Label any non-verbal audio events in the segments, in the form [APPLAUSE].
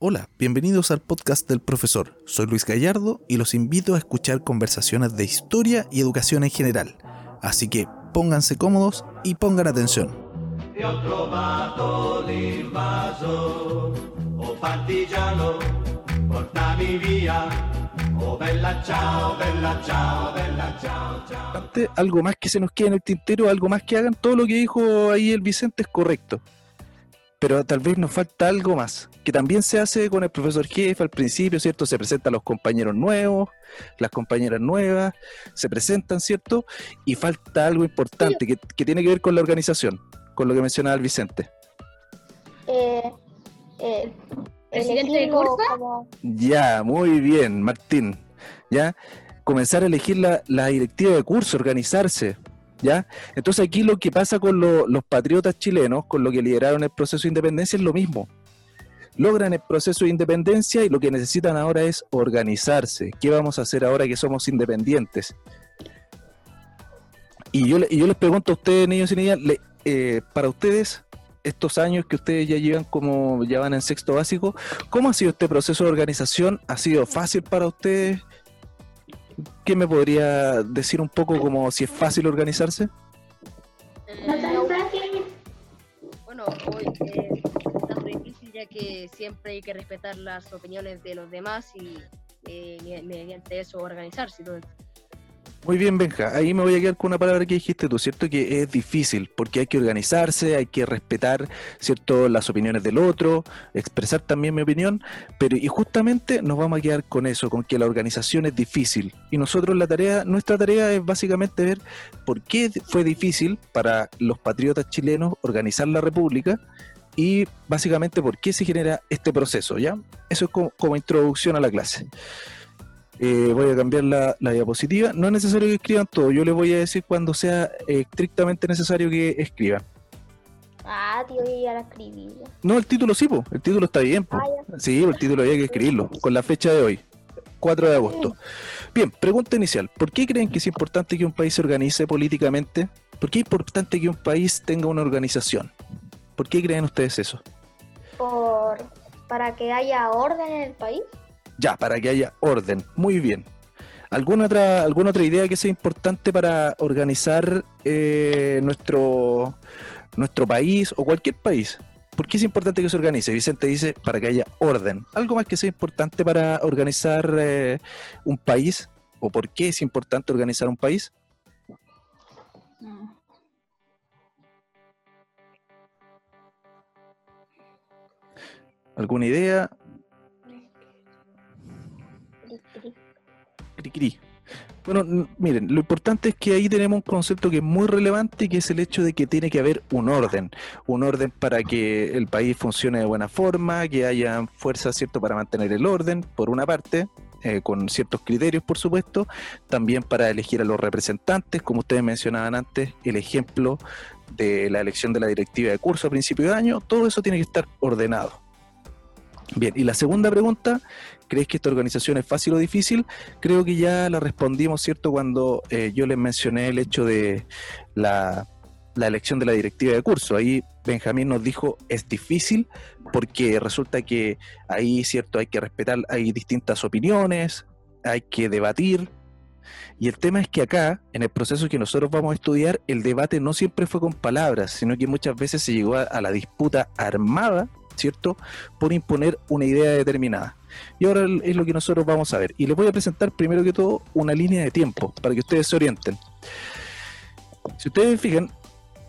Hola, bienvenidos al podcast del profesor. Soy Luis Gallardo y los invito a escuchar conversaciones de historia y educación en general. Así que pónganse cómodos y pongan atención. Algo más que se nos quede en el tintero, algo más que hagan, todo lo que dijo ahí el Vicente es correcto pero tal vez nos falta algo más, que también se hace con el profesor jefe al principio, ¿cierto? Se presentan los compañeros nuevos, las compañeras nuevas, se presentan, ¿cierto? Y falta algo importante que, tiene que ver con la organización, con lo que mencionaba el Vicente. Eh, eh, ¿Presidente Ya, muy bien, Martín. ¿Ya? Comenzar a elegir la, la directiva de curso, organizarse, ¿ya? Entonces aquí lo que pasa con los patriotas chilenos, con lo que lideraron el proceso de independencia, es lo mismo. Logran el proceso de independencia y lo que necesitan ahora es organizarse. ¿Qué vamos a hacer ahora que somos independientes? Y yo, yo les pregunto a ustedes, niños y niñas, eh, para ustedes, estos años que ustedes ya llevan como ya van en sexto básico, ¿cómo ha sido este proceso de organización? ¿Ha sido fácil para ustedes? ¿Qué me podría decir un poco como si es fácil organizarse? bueno, hoy eh, difícil ya que siempre hay que respetar las opiniones de los demás y eh, mediante eso organizarse. Muy bien, Benja. Ahí me voy a quedar con una palabra que dijiste tú, ¿cierto? Que es difícil, porque hay que organizarse, hay que respetar, ¿cierto? Las opiniones del otro, expresar también mi opinión, pero y justamente nos vamos a quedar con eso, con que la organización es difícil. Y nosotros la tarea, nuestra tarea es básicamente ver por qué fue difícil para los patriotas chilenos organizar la república y básicamente por qué se genera este proceso, ¿ya? Eso es como introducción a la clase. Eh, voy a cambiar la, diapositiva. No es necesario que escriban todo, yo les voy a decir cuando sea estrictamente necesario que escriban. Ah, tío, ya la escribí. No, el título sí, el título está bien. Ah, sí, el título había que escribirlo, con la fecha de hoy, 4 de agosto. Bien, pregunta inicial. ¿Por qué creen que es importante que un país se organice políticamente? ¿Por qué es importante que un país tenga una organización? ¿Por qué creen ustedes eso? Por, para que haya orden en el país. Ya, para que haya orden. Muy bien. ¿Alguna otra, alguna otra idea que sea importante para organizar eh, nuestro, nuestro país o cualquier país? ¿Por qué es importante que se organice? Vicente dice para que haya orden. ¿Algo más que sea importante para organizar eh, un país? ¿O por qué es importante organizar un país? ¿Alguna idea? Bueno, miren, lo importante es que ahí tenemos un concepto que es muy relevante, que es el hecho de que tiene que haber un orden, un orden para que el país funcione de buena forma, que haya fuerza, ¿cierto?, para mantener el orden, por una parte, eh, con ciertos criterios, por supuesto, también para elegir a los representantes, como ustedes mencionaban antes, el ejemplo de la elección de la directiva de curso a principio de año, todo eso tiene que estar ordenado. Bien, y la segunda pregunta ¿Crees que esta organización es fácil o difícil? Creo que ya la respondimos, ¿cierto? Cuando eh, yo les mencioné el hecho de la, elección de la directiva de curso. Ahí Benjamín nos dijo, es difícil porque resulta que ahí, ¿cierto? Hay que respetar, hay distintas opiniones, hay que debatir. Y el tema es que acá, en el proceso que nosotros vamos a estudiar, el debate no siempre fue con palabras, sino que muchas veces se llegó a la disputa armada, ¿cierto? Por imponer una idea determinada. Y ahora es lo que nosotros vamos a ver. Y les voy a presentar primero que todo una línea de tiempo para que ustedes se orienten. Si ustedes fijan,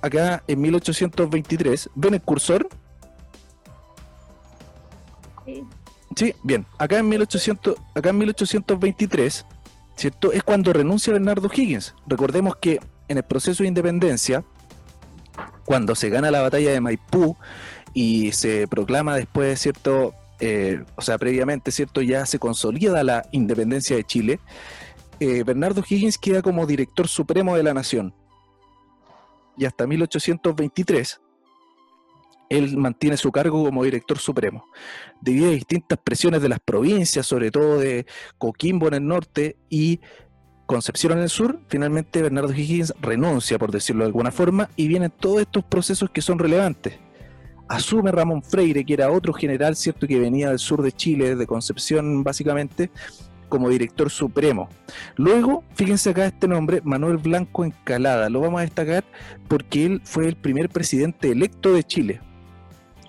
acá en 1823, ¿ven el cursor? Sí. Sí, bien. Acá en, 1800, acá en 1823, ¿cierto? Es cuando renuncia Bernardo Higgins. Recordemos que en el proceso de independencia, cuando se gana la batalla de Maipú y se proclama después, ¿cierto? Eh, o sea, previamente, ¿cierto? Ya se consolida la independencia de Chile, eh, Bernardo Higgins queda como director supremo de la nación. Y hasta 1823, él mantiene su cargo como director supremo. Debido a distintas presiones de las provincias, sobre todo de Coquimbo en el norte y Concepción en el sur, finalmente Bernardo Higgins renuncia, por decirlo de alguna forma, y vienen todos estos procesos que son relevantes asume Ramón Freire, que era otro general, ¿cierto?, que venía del sur de Chile, de Concepción básicamente, como director supremo. Luego, fíjense acá este nombre, Manuel Blanco Encalada, lo vamos a destacar porque él fue el primer presidente electo de Chile.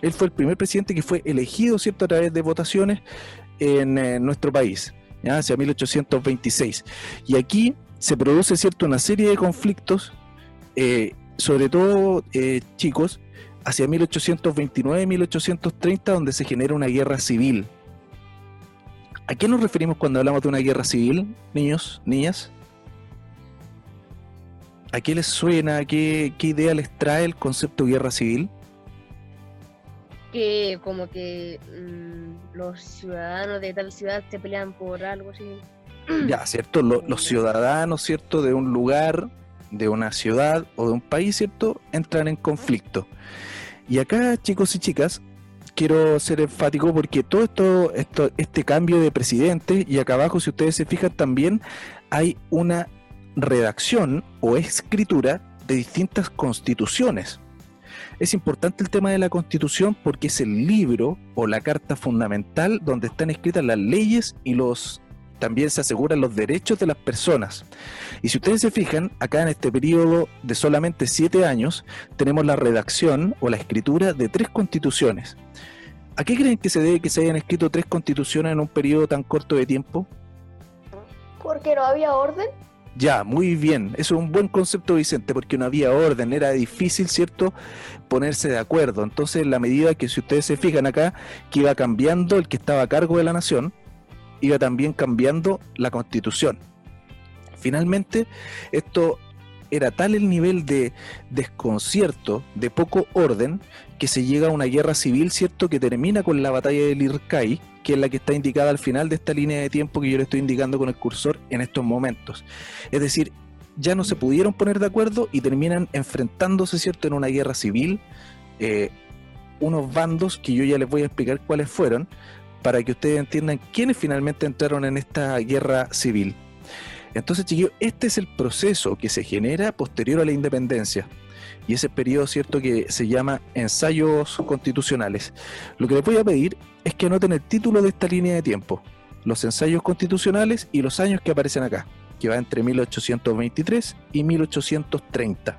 Él fue el primer presidente que fue elegido, ¿cierto?, a través de votaciones en, eh, nuestro país, ¿ya? hacia 1826. Y aquí se produce, ¿cierto?, una serie de conflictos, eh, sobre todo, eh, chicos, hacia 1829-1830, donde se genera una guerra civil ¿A qué nos referimos cuando hablamos de una guerra civil, niños, niñas? ¿A qué les suena? ¿Qué, qué idea les trae el concepto de guerra civil? Que como que mm, los ciudadanos de tal ciudad se pelean por algo así. [CLEARS THROAT] Ya, ¿cierto? los ciudadanos, ¿cierto? De un lugar, de una ciudad o de un país, ¿cierto? Entran en conflicto. Y acá, chicos y chicas, quiero ser enfático porque todo esto, esto, este cambio de presidente, y acá abajo, si ustedes se fijan, también hay una redacción o escritura de distintas constituciones. Es importante el tema de la constitución porque es el libro o la carta fundamental donde están escritas las leyes y los también se aseguran los derechos de las personas. Y si ustedes se fijan, acá en este periodo de solamente siete años, tenemos la redacción o la escritura de tres constituciones. ¿A qué creen que se debe que se hayan escrito tres constituciones en un periodo tan corto de tiempo? Porque no había orden. Ya, muy bien. Eso es un buen concepto, Vicente, porque no había orden. Era difícil, ¿cierto?, ponerse de acuerdo. Entonces, la medida que, si ustedes se fijan acá, que iba cambiando el que estaba a cargo de la nación, iba también cambiando la constitución. Finalmente, esto era tal el nivel de desconcierto, de poco orden, que se llega a una guerra civil, ¿cierto?, que termina con la batalla del Irkai, que es la que está indicada al final de esta línea de tiempo que yo le estoy indicando con el cursor en estos momentos. Es decir, ya no se pudieron poner de acuerdo y terminan enfrentándose, ¿cierto?, en una guerra civil, eh, unos bandos que yo ya les voy a explicar cuáles fueron, para que ustedes entiendan quiénes finalmente entraron en esta guerra civil. Entonces, chiquillos, este es el proceso que se genera posterior a la independencia. Y ese periodo, cierto, que se llama ensayos constitucionales. Lo que les voy a pedir es que anoten el título de esta línea de tiempo. Los ensayos constitucionales y los años que aparecen acá, que va entre 1823 y 1830.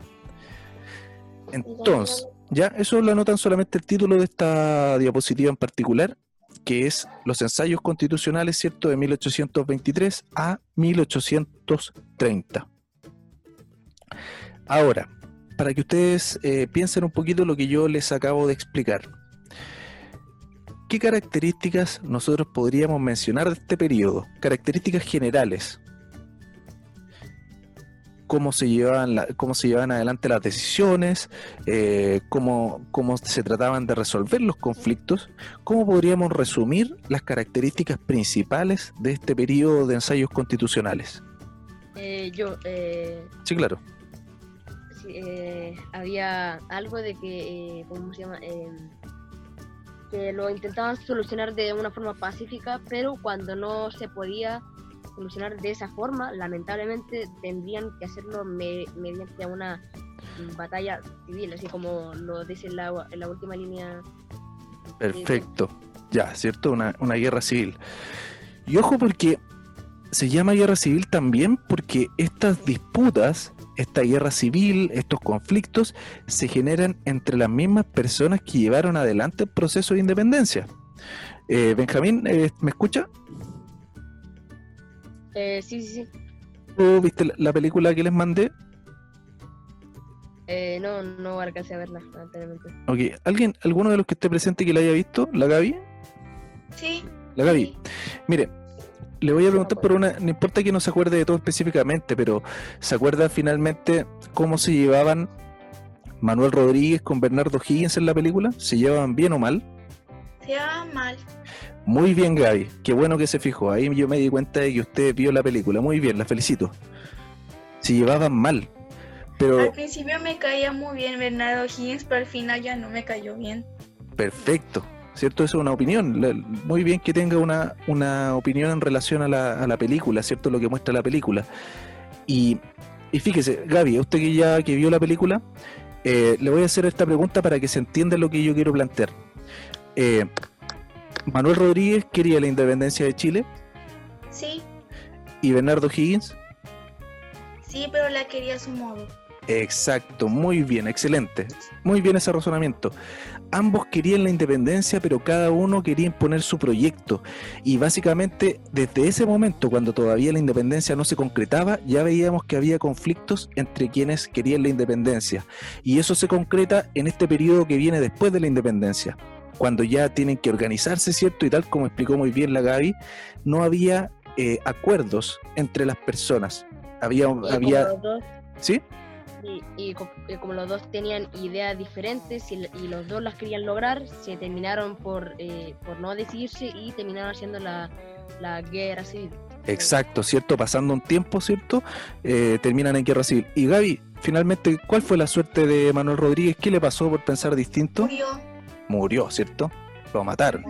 Entonces, ya, eso lo anotan solamente el título de esta diapositiva en particular que es los ensayos constitucionales, ¿cierto?, de 1823 a 1830. Ahora, para que ustedes eh, piensen un poquito lo que yo les acabo de explicar. ¿Qué características nosotros podríamos mencionar de este periodo? Características generales cómo se llevaban, cómo se llevaban adelante las decisiones, eh, cómo, cómo se trataban de resolver los conflictos, cómo podríamos resumir las características principales de este periodo de ensayos constitucionales. Eh, yo. Eh, sí, claro. había algo de que, ¿cómo se llama? que lo intentaban solucionar de una forma pacífica, pero cuando no se podía solucionar de esa forma, lamentablemente tendrían que hacerlo mediante una batalla civil, así como lo dice en la, en la última línea. Perfecto, ya, ¿cierto? Una, una guerra civil. Y ojo porque se llama guerra civil también porque estas disputas, esta guerra civil, estos conflictos, se generan entre las mismas personas que llevaron adelante el proceso de independencia. Eh, Benjamín, eh, ¿me escucha? Eh, sí, sí, sí. ¿Tú viste la película que les mandé? Eh, no, no alcancé a verla, Ok, ¿alguien, alguno de los que esté presente que la haya visto? ¿La Gaby? Sí. La Gaby. Mire, le voy a preguntar por una, no importa que no se acuerde de todo específicamente, pero ¿se acuerda finalmente cómo se llevaban Manuel Rodríguez con Bernardo Higgins en la película? ¿Se llevaban bien o mal? Se llevaban mal. Muy bien, Gaby. Qué bueno que se fijó. Ahí yo me di cuenta de que usted vio la película. Muy bien, la felicito. Se llevaban mal. Pero... Al principio me caía muy bien Bernardo Higgins, pero al final ya no me cayó bien. Perfecto. ¿Cierto? Eso es una opinión. Muy bien que tenga una, una opinión en relación a la, a la película, ¿cierto? Lo que muestra la película. Y, y fíjese, Gaby, usted que ya que vio la película, eh, le voy a hacer esta pregunta para que se entienda lo que yo quiero plantear. Eh, Manuel Rodríguez quería la independencia de Chile Sí, y Bernardo Higgins. sí, pero la quería a su modo. Exacto, muy bien, excelente. Muy bien ese razonamiento. Ambos querían la independencia, pero cada uno quería imponer su proyecto. Y básicamente, desde ese momento, cuando todavía la independencia no se concretaba, ya veíamos que había conflictos entre quienes querían la independencia. Y eso se concreta en este periodo que viene después de la independencia. Cuando ya tienen que organizarse, ¿cierto? Y tal como explicó muy bien la Gaby, no había eh, acuerdos entre las personas. Había, Y había, los dos- ¿sí? y, y co- y como los dos tenían ideas diferentes y, y los dos las querían lograr, se terminaron por, eh, por no decidirse y terminaron haciendo la, la guerra civil. Exacto, ¿cierto? Pasando un tiempo, ¿cierto? Eh, terminan en guerra civil. Y Gaby, finalmente, ¿cuál fue la suerte de Manuel Rodríguez? ¿Qué le pasó por pensar distinto? Murió. Murió, ¿cierto? Lo mataron.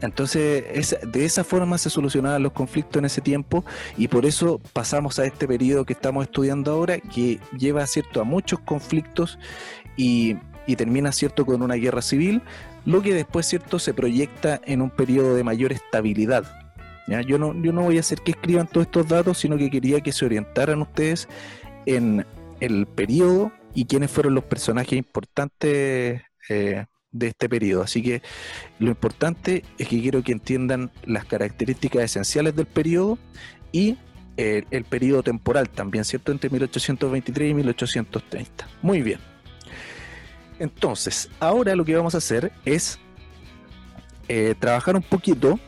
Entonces, es- de esa forma se solucionaban los conflictos en ese tiempo y por eso pasamos a este periodo que estamos estudiando ahora, que lleva, ¿cierto?, a muchos conflictos y, y termina, ¿cierto?, con una guerra civil, lo que después, ¿cierto?, se proyecta en un periodo de mayor estabilidad. ¿ya? Yo, no, yo no voy a hacer que escriban todos estos datos, sino que quería que se orientaran ustedes en el periodo y quiénes fueron los personajes importantes eh, de este periodo. Así que lo importante es que quiero que entiendan las características esenciales del periodo y eh, el periodo temporal también, ¿cierto? Entre 1823 y 1830. Muy bien. Entonces, ahora lo que vamos a hacer es eh, trabajar un poquito,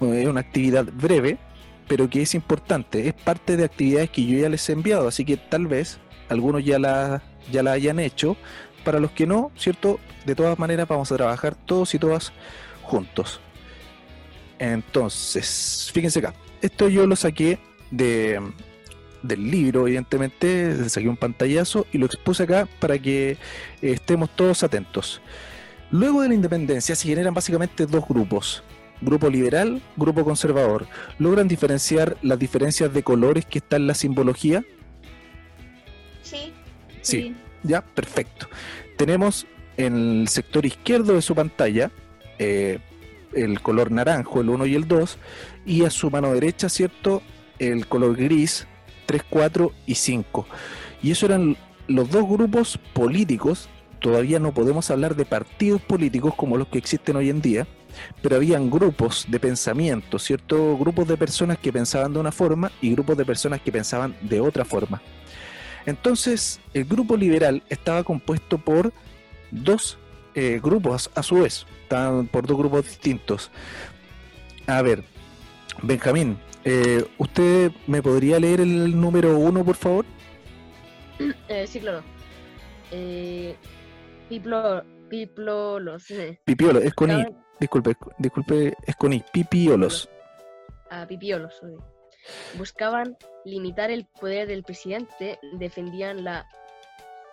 eh, es una actividad breve, pero que es importante, es parte de actividades que yo ya les he enviado, así que tal vez algunos ya la, ya la hayan hecho, para los que no, ¿cierto? De todas maneras vamos a trabajar todos y todas juntos. Entonces, fíjense acá, esto yo lo saqué de, del libro, evidentemente, saqué un pantallazo y lo expuse acá para que eh, estemos todos atentos. Luego de la independencia se generan básicamente dos grupos, grupo liberal, grupo conservador. ¿Logran diferenciar las diferencias de colores que está en la simbología? Sí. Sí. Ya, perfecto. Tenemos en el sector izquierdo de su pantalla eh, el color naranjo, el 1 y el 2, y a su mano derecha, ¿cierto? El color gris, 3, 4 y 5. Y eso eran los dos grupos políticos, todavía no podemos hablar de partidos políticos como los que existen hoy en día, pero habían grupos de pensamiento, ¿cierto? Grupos de personas que pensaban de una forma y grupos de personas que pensaban de otra forma. Entonces, el grupo liberal estaba compuesto por dos eh, grupos a su vez, estaban por dos grupos distintos. A ver, Benjamín, eh, ¿usted me podría leer el número uno, por favor? [CLEARS THROAT] Eh, sí, claro. Eh, Piplo, Piplolos. eh, Pipiolo, es con I, disculpe, disculpe, es con I, Pipiolos. a Pipiolos. sorry. Buscaban limitar el poder del presidente, defendían la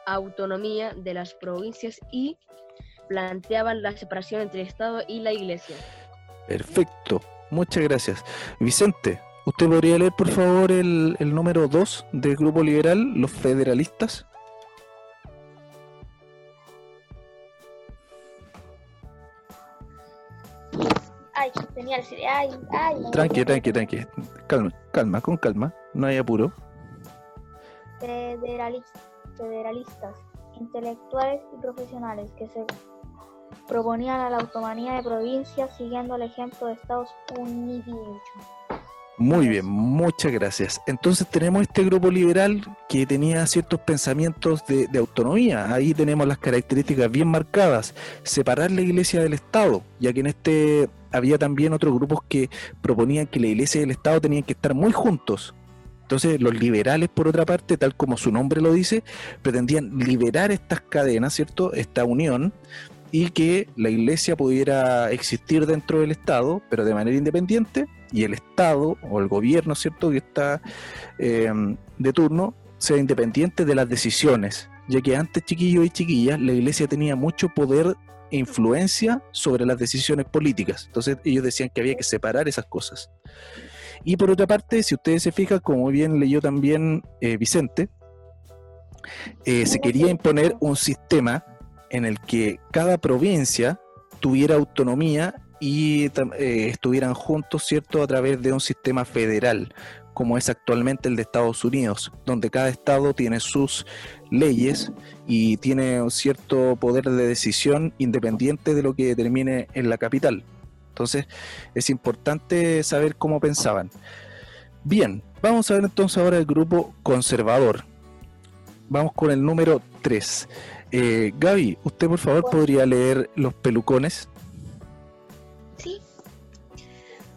autonomía de las provincias y planteaban la separación entre el Estado y la Iglesia. Perfecto, muchas gracias. Vicente, ¿usted podría leer, por favor, el, el número 2 del grupo liberal, los federalistas? Ay, tenía el Ay, ay. Tranqui, tranqui, tranqui. Calma, calma, con calma. No hay apuro. Federalis- federalistas, intelectuales y profesionales que se proponían a la autonomía de provincias siguiendo el ejemplo de Estados Unidos. Muy bien, muchas gracias. Entonces tenemos este grupo liberal que tenía ciertos pensamientos de, de autonomía. Ahí tenemos las características bien marcadas. Separar la iglesia del Estado, ya que en este había también otros grupos que proponían que la iglesia y el Estado tenían que estar muy juntos. Entonces los liberales, por otra parte, tal como su nombre lo dice, pretendían liberar estas cadenas, ¿cierto? Esta unión y que la iglesia pudiera existir dentro del Estado, pero de manera independiente, y el Estado o el gobierno, ¿cierto?, que está eh, de turno, sea independiente de las decisiones, ya que antes, chiquillos y chiquillas, la iglesia tenía mucho poder influencia sobre las decisiones políticas. Entonces ellos decían que había que separar esas cosas. Y por otra parte, si ustedes se fijan, como bien leyó también eh, Vicente, eh, se quería imponer un sistema en el que cada provincia tuviera autonomía y eh, estuvieran juntos, ¿cierto?, a través de un sistema federal, como es actualmente el de Estados Unidos, donde cada estado tiene sus leyes y tiene un cierto poder de decisión independiente de lo que determine en la capital. Entonces, es importante saber cómo pensaban. Bien, vamos a ver entonces ahora el grupo conservador. Vamos con el número 3. Gaby, ¿usted por favor podría leer los pelucones?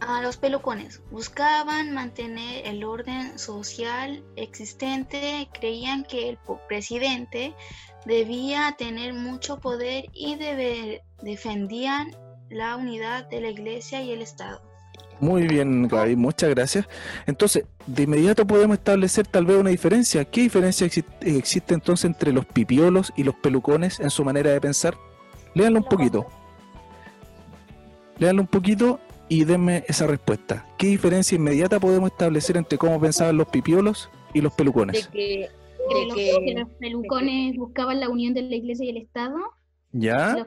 A los pelucones buscaban mantener el orden social existente, creían que el presidente debía tener mucho poder y debe- defendían la unidad de la iglesia y el Estado. Muy bien, Gaby, muchas gracias. Entonces, de inmediato podemos establecer tal vez una diferencia. ¿Qué diferencia exi- existe entonces entre los pipiolos y los pelucones en su manera de pensar? Léanlo un poquito. Léanlo un poquito y denme esa respuesta. ¿Qué diferencia inmediata podemos establecer entre cómo pensaban los pipiolos y los pelucones? Que de los, que que los pelucones buscaban la unión de la iglesia y el Estado, ¿Ya? los-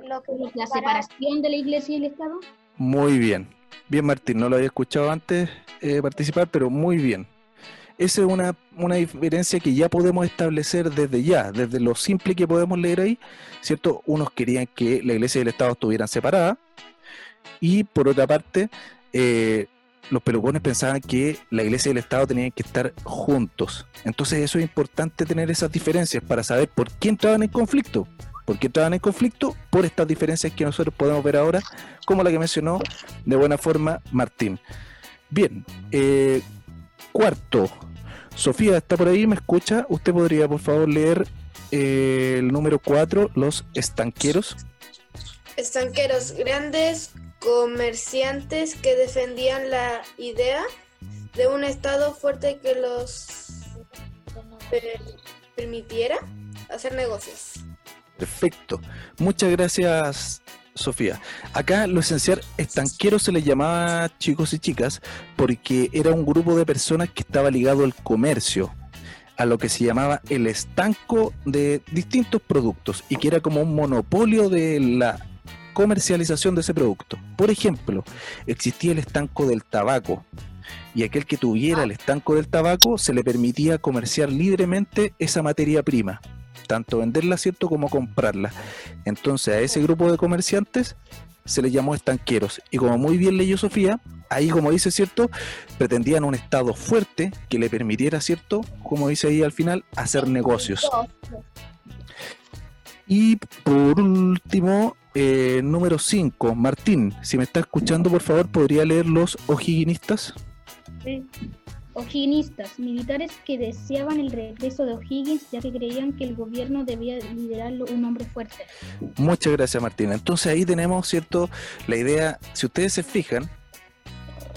la separa- separación de la iglesia y el Estado. Muy bien. Bien, Martín, no lo había escuchado antes eh, participar, pero muy bien. Esa es una, una diferencia que ya podemos establecer desde ya, desde lo simple que podemos leer ahí, ¿cierto? Unos querían que la iglesia y el Estado estuvieran separadas, y por otra parte, eh, los pelucones pensaban que la iglesia y el Estado tenían que estar juntos. Entonces eso es importante tener esas diferencias para saber por qué entraban en conflicto. ¿Por qué entraban en conflicto? Por estas diferencias que nosotros podemos ver ahora, como la que mencionó de buena forma Martín. Bien, eh, cuarto. Sofía, ¿está por ahí? ¿Me escucha? ¿Usted podría, por favor, leer eh, el número 4, los estanqueros? Estanqueros, grandes comerciantes que defendían la idea de un Estado fuerte que los per- permitiera hacer negocios. Perfecto. Muchas gracias, Sofía. Acá lo esencial, estanqueros se les llamaba chicos y chicas porque era un grupo de personas que estaba ligado al comercio, a lo que se llamaba el estanco de distintos productos y que era como un monopolio de la comercialización de ese producto. Por ejemplo, existía el estanco del tabaco y aquel que tuviera el estanco del tabaco se le permitía comerciar libremente esa materia prima tanto venderla, ¿cierto?, como comprarla. Entonces a ese grupo de comerciantes se les llamó estanqueros. Y como muy bien leyó Sofía, ahí, como dice, ¿cierto?, pretendían un Estado fuerte que le permitiera, ¿cierto?, como dice ahí al final, hacer negocios. Y por último, eh, número 5, Martín, si me está escuchando, por favor, ¿podría leer los ojiguinistas? O'Higginistas, militares que deseaban el regreso de O'Higgins ya que creían que el gobierno debía liderarlo un hombre fuerte. Muchas gracias, Martín. Entonces ahí tenemos, ¿cierto? La idea, si ustedes se fijan,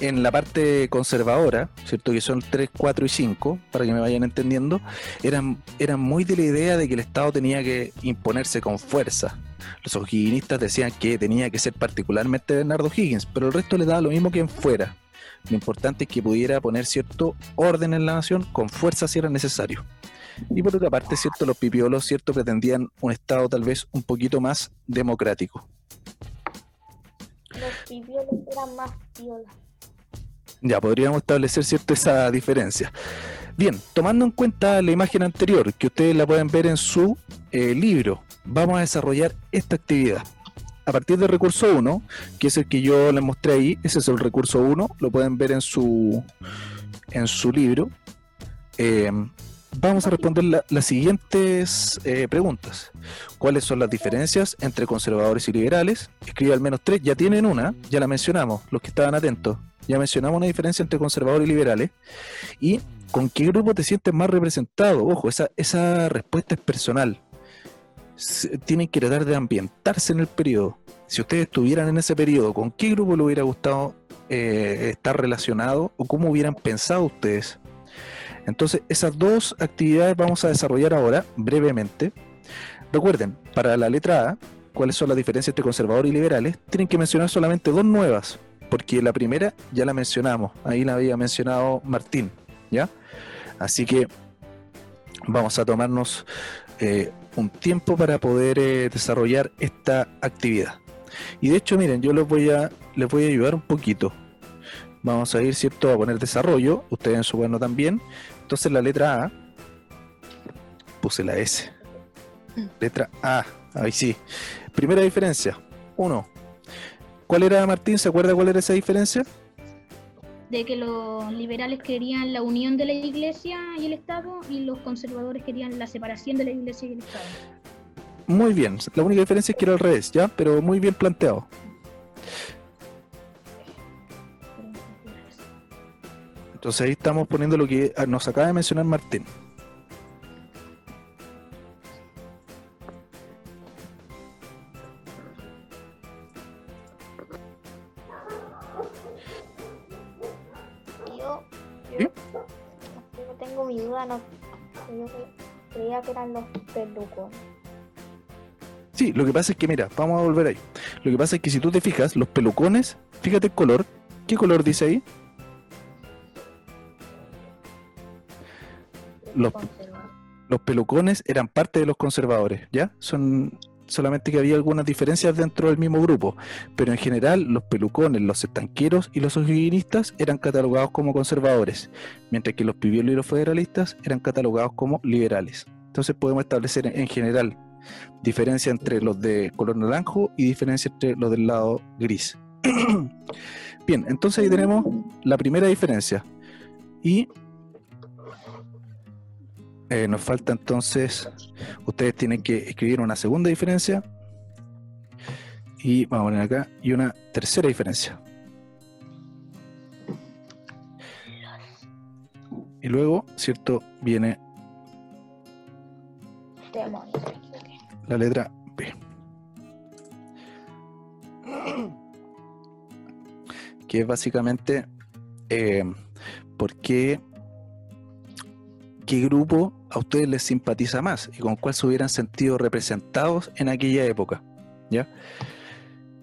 en la parte conservadora, ¿cierto? Que son 3, 4 y 5, para que me vayan entendiendo, eran, eran muy de la idea de que el Estado tenía que imponerse con fuerza. Los o'higginistas decían que tenía que ser particularmente Bernardo Higgins, pero el resto le daba lo mismo que en fuera. Lo importante es que pudiera poner cierto orden en la nación con fuerza si era necesario. Y por otra parte, cierto, los pipiolos, cierto, pretendían un Estado tal vez un poquito más democrático. Los pipiolos eran más piolas. Ya podríamos establecer cierto esa diferencia. Bien, tomando en cuenta la imagen anterior, que ustedes la pueden ver en su eh, libro, vamos a desarrollar esta actividad. A partir del recurso 1, que es el que yo les mostré ahí, ese es el recurso 1, lo pueden ver en su, en su libro. Eh, vamos a responder la- las siguientes eh, preguntas. ¿Cuáles son las diferencias entre conservadores y liberales? Escribe al menos tres, ya tienen una, ya la mencionamos, los que estaban atentos. Ya mencionamos una diferencia entre conservadores y liberales. ¿Y con qué grupo te sientes más representado? Ojo, esa, respuesta es personal. Tienen que tratar de ambientarse en el periodo. Si ustedes estuvieran en ese periodo, ¿con qué grupo le hubiera gustado eh, estar relacionado o cómo hubieran pensado ustedes? Entonces, esas dos actividades vamos a desarrollar ahora brevemente. Recuerden, para la letra A, cuáles son las diferencias entre conservadores y liberales, tienen que mencionar solamente dos nuevas, porque la primera ya la mencionamos, ahí la había mencionado Martín, ¿ya? Así que vamos a tomarnos eh, un tiempo para poder eh, desarrollar esta actividad. Y de hecho, miren, yo les voy a, les voy a ayudar un poquito. Vamos a ir, ¿cierto?, a poner desarrollo, ustedes en su cuaderno también. Entonces la letra A, puse la S. Letra A, ahí sí. Primera diferencia, uno. ¿Cuál era, Martín? ¿Se acuerda cuál era esa diferencia? De que los liberales querían la unión de la iglesia y el Estado y los conservadores querían la separación de la iglesia y el Estado. Muy bien, la única diferencia es que era al revés, ¿ya? Pero muy bien planteado. Entonces ahí estamos poniendo lo que nos acaba de mencionar Martín. Yo, ¿Sí? yo tengo mi duda, no, yo creía que eran los pelucones. Sí, lo que pasa es que, mira, vamos a volver ahí. Lo que pasa es que si tú te fijas, los pelucones, fíjate el color. ¿Qué color dice ahí? Los, pelucones eran parte de los conservadores, ¿ya? Son solamente que había algunas diferencias dentro del mismo grupo, pero en general los pelucones, los estanqueros y los higienistas eran catalogados como conservadores, mientras que los pibiolos y los federalistas eran catalogados como liberales. Entonces podemos establecer en general diferencia entre los de color naranjo y diferencia entre los del lado gris. [CLEARS THROAT] Bien, entonces ahí tenemos la primera diferencia. Y eh, nos falta entonces, ustedes tienen que escribir una segunda diferencia. Y vamos a poner acá, y una tercera diferencia. Y luego, ¿cierto? Viene la letra B. Que es básicamente eh, por qué, qué grupo a ustedes les simpatiza más y con cuál se hubieran sentido representados en aquella época. ¿ya?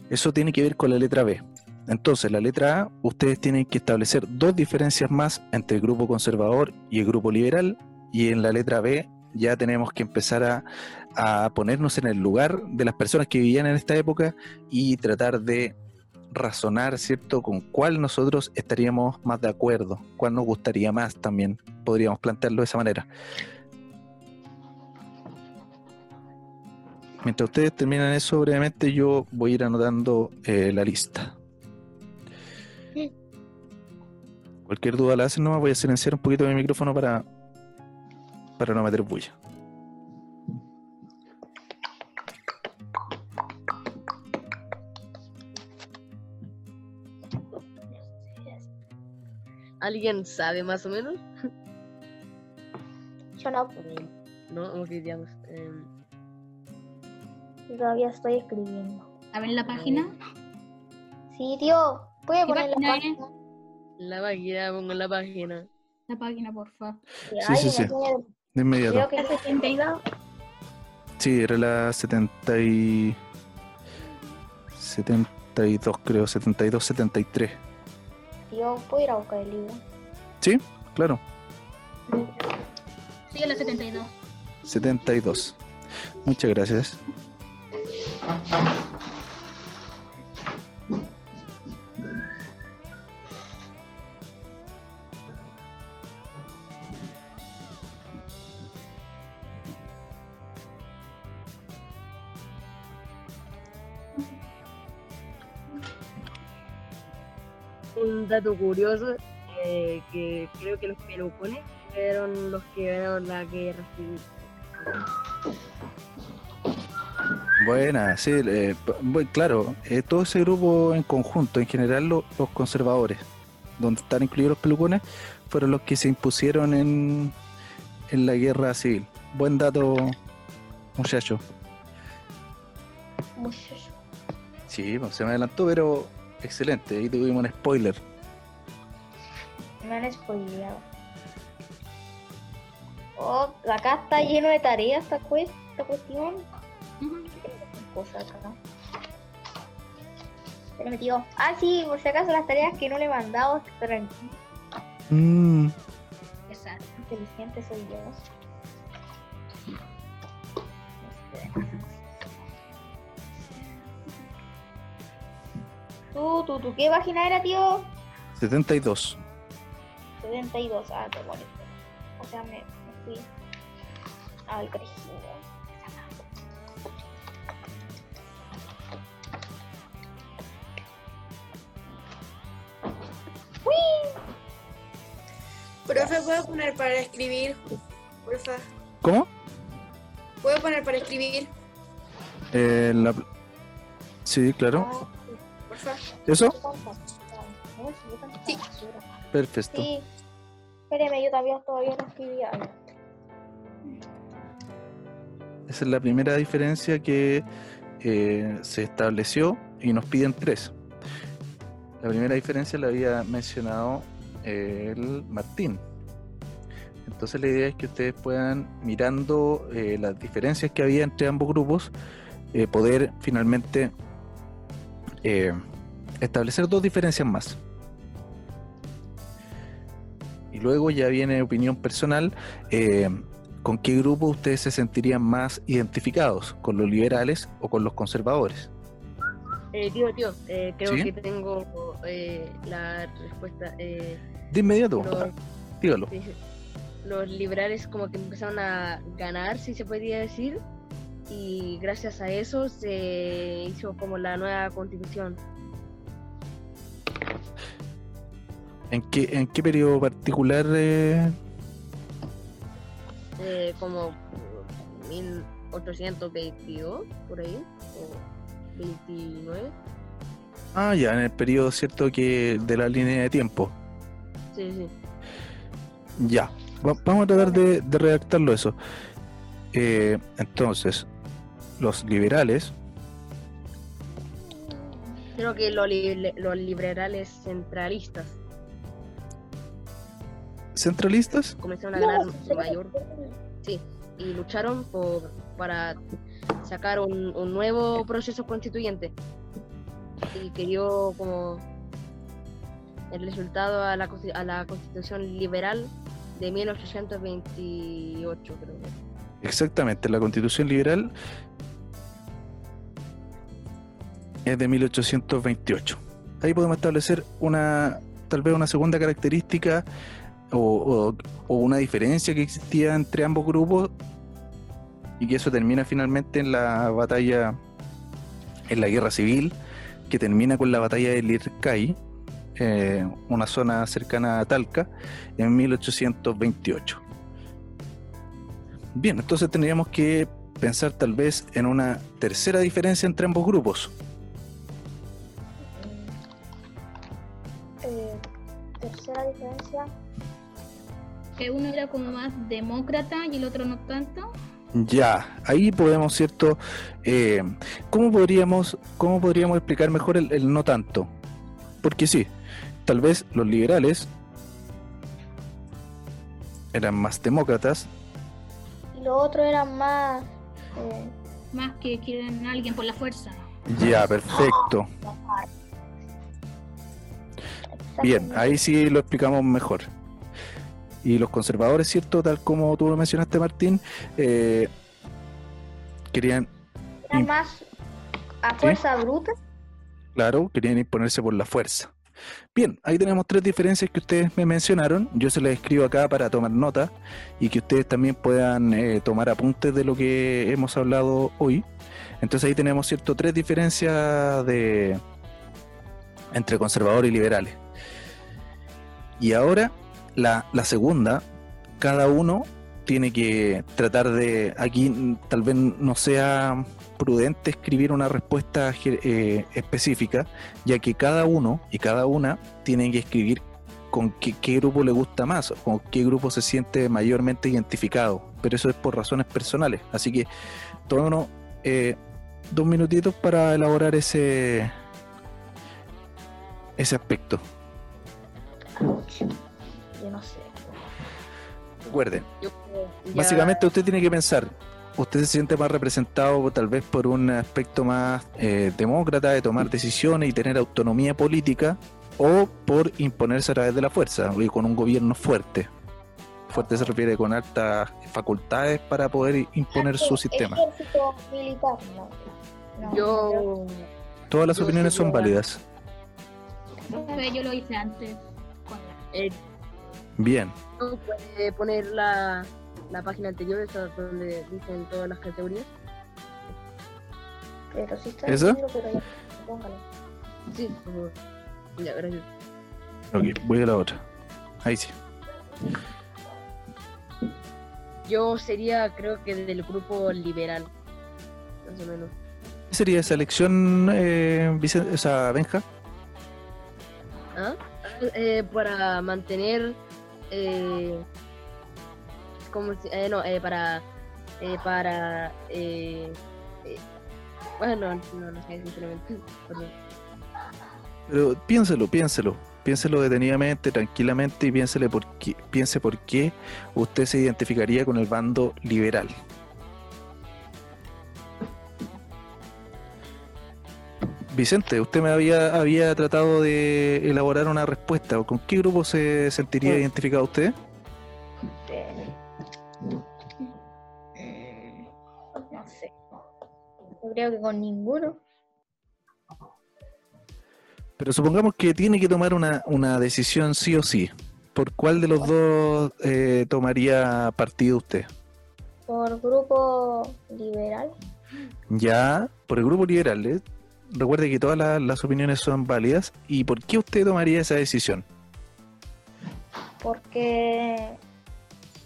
Eso tiene que ver con la letra B. Entonces, la letra A, ustedes tienen que establecer dos diferencias más entre el grupo conservador y el grupo liberal, y en la letra B ya tenemos que empezar a, a ponernos en el lugar de las personas que vivían en esta época y tratar de razonar, ¿cierto?, con cuál nosotros estaríamos más de acuerdo, cuál nos gustaría más también, podríamos plantearlo de esa manera. Mientras ustedes terminan eso brevemente, yo voy a ir anotando eh, la lista. Cualquier duda la hacen, no voy a silenciar un poquito mi micrófono para, para no meter bulla. ¿Alguien sabe más o menos? Yo no, Eh, No, ok, digamos. em, yo todavía estoy escribiendo. A ver la página. Sí, tío, ¿puede ¿Qué poner la página es? página? la página, pongo la página. La página, por favor. Sí, sí, sí. De inmediato. Creo que es 72. Sí, era la 70 y... 72, creo, 72, 73. Tío, ¿puedo ir a buscar el libro? Sí, claro, Sí, la 72. 72. Muchas gracias. Un dato curioso, eh, que creo que los pelucones fueron los que ganaron la guerra civil. Buena, sí, eh, p- bu- claro, eh, todo ese grupo en conjunto, en general lo- los conservadores, donde están incluidos los pelucones, fueron los que se impusieron en, en la guerra civil. Buen dato, muchacho. Muchacho. Sí, pues, se me adelantó, pero excelente, ahí tuvimos un spoiler. Me han spoileado. Oh, acá está lleno de tareas esta cuestión. Cosa acá. Espérame, tío. Ah, sí, por si acaso las tareas que no le he mandado estarán aquí. Mm, Exacto. Inteligente soy yo. ¿Tú, tú, tú, qué página era, tío? 72. 72. Ah, bonito. O sea, me, me fui al colegio. Profe, ¿puedo poner para escribir? Porfa. ¿Cómo? ¿Puedo poner para escribir? Eh, la- Sí, claro. Ah. Porfa. ¿Eso? Sí. Perfecto. Sí. Espéreme, yo también todavía no escribía. Esa es la primera diferencia que eh, se estableció y nos piden tres. La primera diferencia la había mencionado el Martín. Entonces la idea es que ustedes puedan, mirando eh, las diferencias que había entre ambos grupos, eh, poder finalmente eh, establecer dos diferencias más. Y luego ya viene opinión personal. eh, ¿Con qué grupo ustedes se sentirían más identificados? ¿Con los liberales o con los conservadores? Eh, tío, tío, eh, creo ¿Sí? que tengo eh, la respuesta. Eh, De inmediato, los, dígalo. los liberales como que empezaron a ganar, si se podría decir, y gracias a eso se hizo como la nueva constitución. ¿En qué, en qué periodo particular? eh? eh, como 1822, por ahí, o 29. Ah, ya, en el periodo cierto que de la línea de tiempo. Sí, sí. Ya, Va- vamos a tratar de, de redactarlo eso. Eh, entonces, los liberales, Creo que los, li- los liberales centralistas centralistas, comenzaron a ganar mayor Sí, y lucharon por, para sacar un, un nuevo proceso constituyente y que dio como el resultado a la, a la constitución liberal de 1828, creo. exactamente, la constitución liberal es de 1828. Ahí podemos establecer una, tal vez una segunda característica o, o- una diferencia que existía entre ambos grupos y que eso termina finalmente en la batalla, en la guerra civil, que termina con la batalla de Lircay, eh, una zona cercana a Talca, en 1828. Bien, entonces tendríamos que pensar tal vez en una tercera diferencia entre ambos grupos. Eh, tercera diferencia. Que uno era como más demócrata y el otro no tanto. Ya, ahí podemos, ¿cierto? Eh, ¿cómo, podríamos, ¿Cómo podríamos explicar mejor el, el no tanto? Porque sí, tal vez los liberales eran más demócratas, Y lo otro era más. Eh, Más que quieren a alguien por la fuerza. ya, perfecto. Bien, ahí sí lo explicamos mejor. Y los conservadores, ¿cierto? Tal como tú lo mencionaste, Martín, eh, querían, Era más a fuerza bruta. claro, querían imponerse por la fuerza. Bien, ahí tenemos tres diferencias que ustedes me mencionaron. Yo se las escribo acá para tomar nota y que ustedes también puedan eh, tomar apuntes de lo que hemos hablado hoy. Entonces ahí tenemos, ¿cierto? Tres diferencias de entre conservadores y liberales. Y ahora la, segunda, cada uno tiene que tratar de, aquí tal vez no sea prudente escribir una respuesta eh, específica, ya que cada uno y cada una tienen que escribir con qué, qué grupo le gusta más, o con qué grupo se siente mayormente identificado, pero eso es por razones personales, así que tómenos eh, dos minutitos para elaborar ese ese aspecto. Yo no sé. Recuerden, Básicamente usted tiene que pensar, usted se siente más representado tal vez por un aspecto más eh, demócrata de tomar decisiones y tener autonomía política o por imponerse a través de la fuerza y con un gobierno fuerte. fuerte se refiere con altas facultades para poder imponer su sistema. Ejército militar, no. No. Yo. Todas las yo opiniones son válidas. Yo lo hice antes. con- eh, Bien. ¿tú puedes poner la, la página anterior, esa donde dicen todas las categorías? Pero sí está ¿Eso? diciendo, pero ya, póngalo. Sí, por favor. Ya, gracias. Ok, voy a la otra. Ahí sí. Yo sería, creo que del grupo liberal. Más o menos. ¿Qué sería esa elección, eh, Vicen- esa Benja? ¿Ah? Eh, para mantener. Eh, ¿Cómo se- eh, no, eh, para. eh, para. Eh, eh, bueno, no, no sé, sinceramente. [LAUGHS] Perdón. Pero piénselo, piénselo. Piénselo detenidamente, tranquilamente y piénsele por qué, piense por qué usted se identificaría con el bando liberal. Vicente, usted me había, había tratado de elaborar una respuesta. ¿Con qué grupo se sentiría Mm. identificado usted? Creo que con ninguno. Pero supongamos que tiene que tomar una, una decisión sí o sí. ¿Por cuál de los dos eh, tomaría partido usted? Por grupo liberal. Ya, por el grupo liberal. ¿eh? Recuerde que todas la- las opiniones son válidas. ¿Y por qué usted tomaría esa decisión? Porque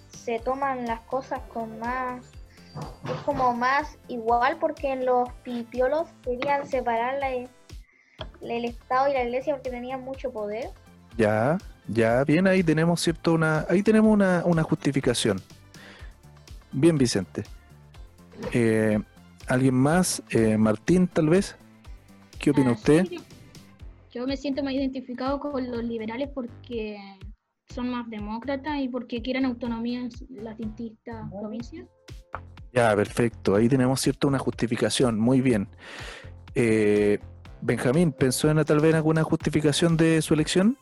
se toman las cosas con más. Es como más igual porque en los pipiolos querían separar la- el Estado y la Iglesia porque tenían mucho poder. Ya, ya, bien, ahí tenemos cierto una, ahí tenemos una, una justificación. Bien, Vicente. Eh, ¿Alguien más? Eh, Martín, tal vez. ¿Qué opina Ah, usted? sí, Yo me siento más identificado con los liberales porque son más demócratas y porque quieren autonomía en las distintas provincias. Ya, perfecto. Ahí tenemos cierto una justificación. Muy bien. Eh, Benjamín, ¿pensó en tal vez en alguna justificación de su elección?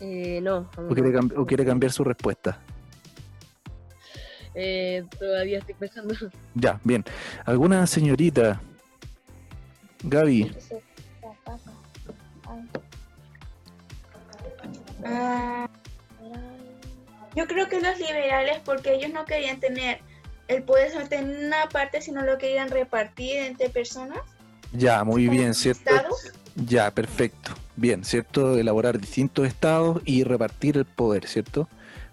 Eh, no. ¿O quiere, o cambiar su respuesta? Eh, todavía estoy pensando. Ya, bien. ¿Alguna señorita? Gaby, Ah. Yo creo que los liberales, porque ellos no querían tener el poder solamente en una parte, sino lo querían repartir entre personas. ya, muy bien, ¿cierto? estados. Ya, perfecto. Bien, ¿cierto? Elaborar distintos estados y repartir el poder, ¿cierto?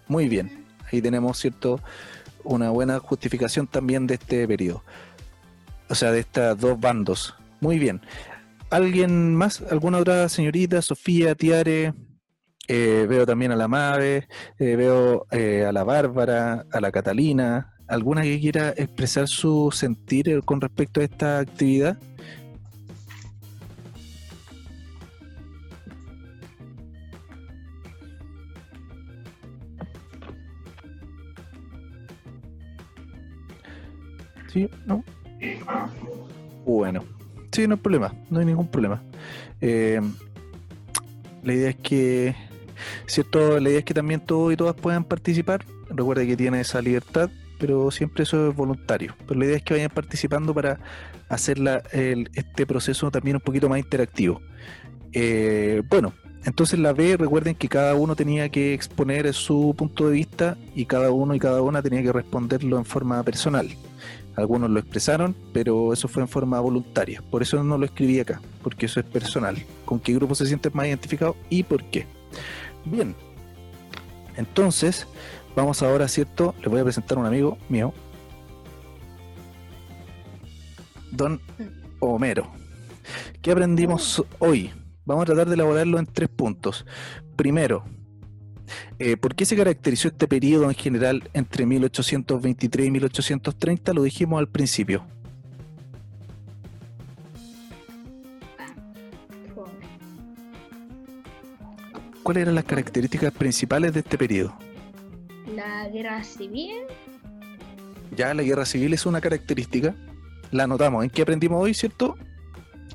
Muy bien. Ahí tenemos, ¿cierto? Una buena justificación también de este periodo. O sea, de estos dos bandos. Muy bien. ¿Alguien más? ¿Alguna otra señorita? Sofía, Tiare. Eh, veo también a la Mave. eh, veo eh, a la Bárbara, a la Catalina. ¿Alguna que quiera expresar su sentir eh, con respecto a esta actividad? ¿Sí? ¿No? Bueno. Sí, no hay problema. No hay ningún problema. La idea es que, ¿cierto? La idea es que también todos y todas puedan participar. Recuerda que tiene esa libertad, pero siempre eso es voluntario. Pero la idea es que vayan participando para hacer este proceso también un poquito más interactivo. Eh, bueno, entonces la B, recuerden que cada uno tenía que exponer su punto de vista y cada uno y cada una tenía que responderlo en forma personal. Algunos lo expresaron, pero eso fue en forma voluntaria. Por eso no lo escribí acá, porque eso es personal. ¿Con qué grupo se sienten más identificados y por qué? Bien. Entonces, vamos ahora, ¿cierto? Les voy a presentar a un amigo mío. Don Homero. ¿Qué aprendimos hoy? Vamos a tratar de elaborarlo en tres puntos. Primero, eh, ¿por qué se caracterizó este periodo en general entre 1823 y 1830? Lo dijimos al principio. ¿Cuáles eran las características principales de este periodo? La guerra civil, Ya la guerra civil es una característica. La anotamos. ¿En qué aprendimos hoy, cierto?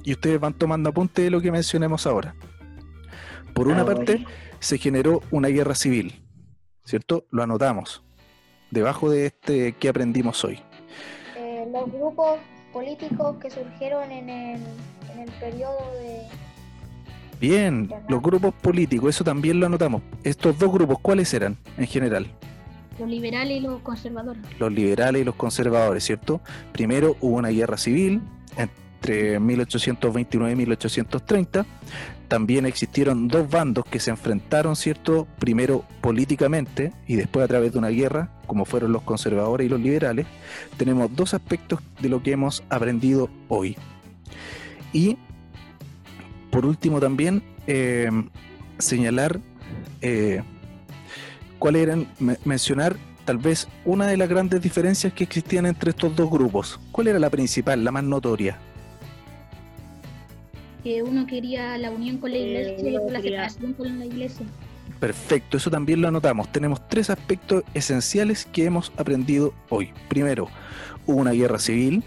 Y ustedes van tomando apunte de lo que mencionemos ahora. Por una parte, se generó una guerra civil, ¿cierto? Lo anotamos. Debajo de este que aprendimos hoy. Eh, los grupos políticos que surgieron en el, en el periodo de... Bien, los grupos políticos, eso también lo anotamos. Estos dos grupos, ¿cuáles eran en general? Los liberales y los conservadores. Los liberales y los conservadores, ¿cierto? Primero hubo una guerra civil entre 1829 y 1830. También existieron dos bandos que se enfrentaron, ¿cierto? Primero políticamente y después a través de una guerra, como fueron los conservadores y los liberales. Tenemos dos aspectos de lo que hemos aprendido hoy. Y por último también eh, señalar eh, cuáles eran, me- mencionar tal vez una de las grandes diferencias que existían entre estos dos grupos. ¿Cuál era la principal, la más notoria? Que uno quería la unión con la Eh, iglesia y otro la separación con la iglesia. Perfecto, eso también lo anotamos. Tenemos tres aspectos esenciales que hemos aprendido hoy. Primero, hubo una guerra civil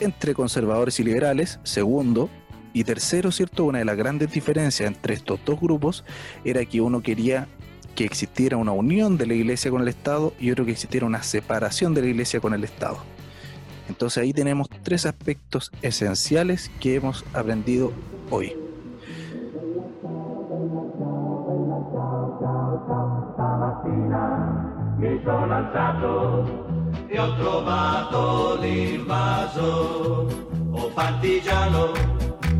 entre conservadores y liberales. Segundo, y tercero, ¿cierto? Una de las grandes diferencias entre estos dos grupos era que uno quería que existiera una unión de la iglesia con el Estado y otro que existiera una separación de la iglesia con el Estado. Entonces ahí tenemos tres aspectos esenciales que hemos aprendido hoy.